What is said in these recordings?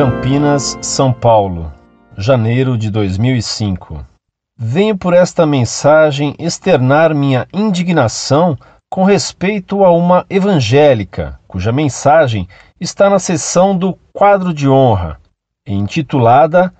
Campinas, São Paulo, janeiro de 2005. Venho por esta mensagem externar minha indignação com respeito a uma evangélica, cuja mensagem está na seção do quadro de honra, intitulada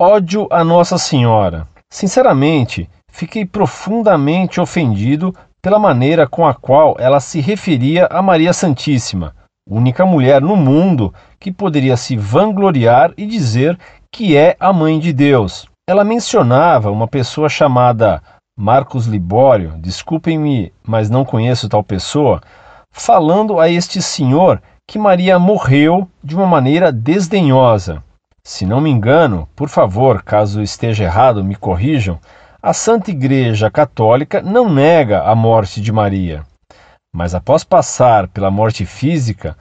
Ódio a Nossa Senhora. Sinceramente, fiquei profundamente ofendido pela maneira com a qual ela se referia a Maria Santíssima, única mulher no mundo que poderia se vangloriar e dizer que é a mãe de Deus. Ela mencionava uma pessoa chamada Marcos Libório, desculpem-me, mas não conheço tal pessoa, falando a este senhor que Maria morreu de uma maneira desdenhosa. Se não me engano, por favor, caso esteja errado, me corrijam, a Santa Igreja Católica não nega a morte de Maria. Mas após passar pela morte física,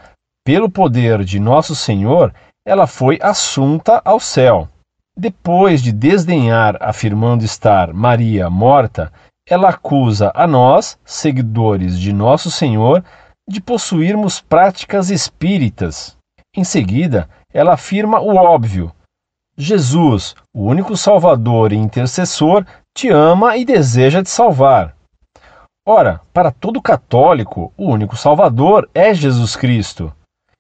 pelo poder de Nosso Senhor, ela foi assunta ao céu. Depois de desdenhar, afirmando estar Maria morta, ela acusa a nós, seguidores de Nosso Senhor, de possuirmos práticas espíritas. Em seguida, ela afirma o óbvio: Jesus, o único Salvador e intercessor, te ama e deseja te salvar. Ora, para todo católico, o único Salvador é Jesus Cristo.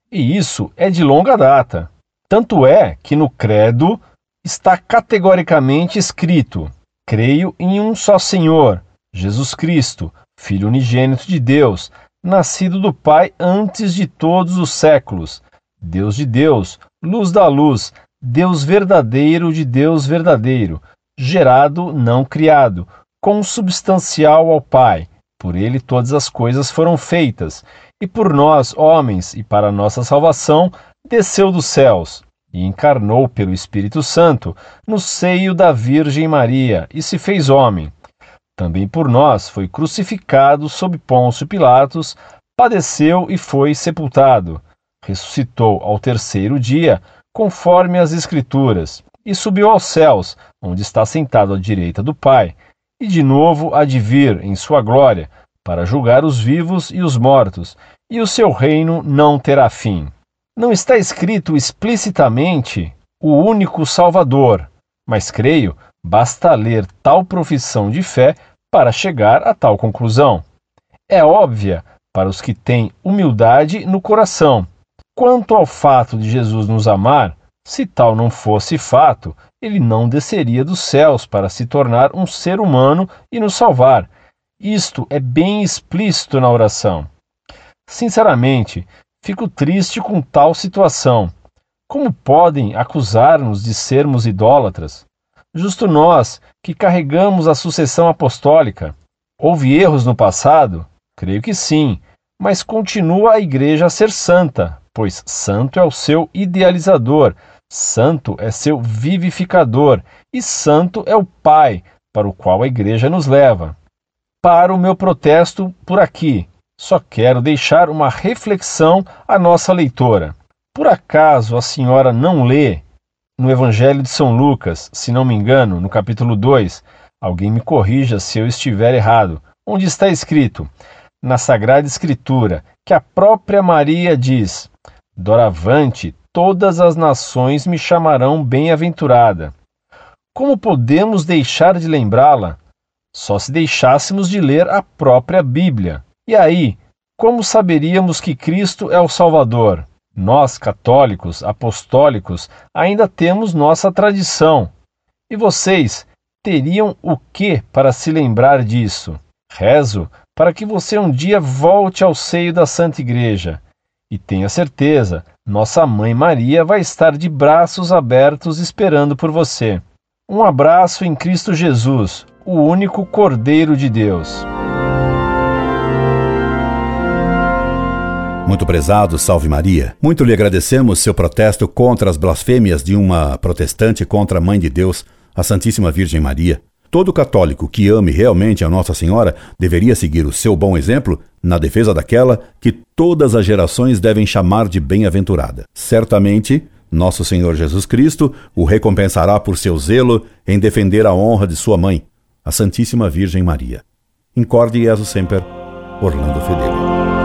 E isso é de longa data. Tanto é que no Credo está categoricamente escrito: Creio em um só Senhor, Jesus Cristo, Filho unigênito de Deus, nascido do Pai antes de todos os séculos, Deus de Deus, luz da luz, Deus verdadeiro de Deus verdadeiro, gerado, não criado, consubstancial ao Pai. Por ele todas as coisas foram feitas e por nós, homens, e para nossa salvação, desceu dos céus e encarnou pelo Espírito Santo no seio da Virgem Maria e se fez homem. Também por nós foi crucificado sob Pôncio Pilatos, padeceu e foi sepultado. Ressuscitou ao terceiro dia, conforme as Escrituras, e subiu aos céus, onde está sentado à direita do Pai, e de novo há de vir em sua glória para julgar os vivos e os mortos, e o seu reino não terá fim. Não está escrito explicitamente o único Salvador, mas creio basta ler tal profissão de fé para chegar a tal conclusão. É óbvia para os que têm humildade no coração. Quanto ao fato de Jesus nos amar, se tal não fosse fato, ele não desceria dos céus para se tornar um ser humano e nos salvar, isto é bem explícito na oração. Sinceramente, fico triste com tal situação. Como podem acusar-nos de sermos idólatras? Justo nós, que carregamos a sucessão apostólica. Houve erros no passado? Creio que sim, mas continua a Igreja a ser santa, pois santo é o seu idealizador, santo é seu vivificador e santo é o Pai, para o qual a Igreja nos leva para o meu protesto por aqui. Só quero deixar uma reflexão à nossa leitora. Por acaso a senhora não lê no Evangelho de São Lucas, se não me engano, no capítulo 2, alguém me corrija se eu estiver errado, onde está escrito, na Sagrada Escritura, que a própria Maria diz: Doravante todas as nações me chamarão bem-aventurada. Como podemos deixar de lembrá-la só se deixássemos de ler a própria Bíblia. E aí, como saberíamos que Cristo é o Salvador? Nós, católicos, apostólicos, ainda temos nossa tradição. E vocês teriam o que para se lembrar disso? Rezo para que você um dia volte ao seio da Santa Igreja. E tenha certeza, nossa Mãe Maria vai estar de braços abertos esperando por você. Um abraço em Cristo Jesus, o único Cordeiro de Deus. Muito prezado, salve Maria. Muito lhe agradecemos seu protesto contra as blasfêmias de uma protestante contra a Mãe de Deus, a Santíssima Virgem Maria. Todo católico que ame realmente a Nossa Senhora deveria seguir o seu bom exemplo na defesa daquela que todas as gerações devem chamar de bem-aventurada. Certamente, nosso Senhor Jesus Cristo o recompensará por seu zelo em defender a honra de sua mãe, a Santíssima Virgem Maria. Incorde Jesus Semper, Orlando Fedeli.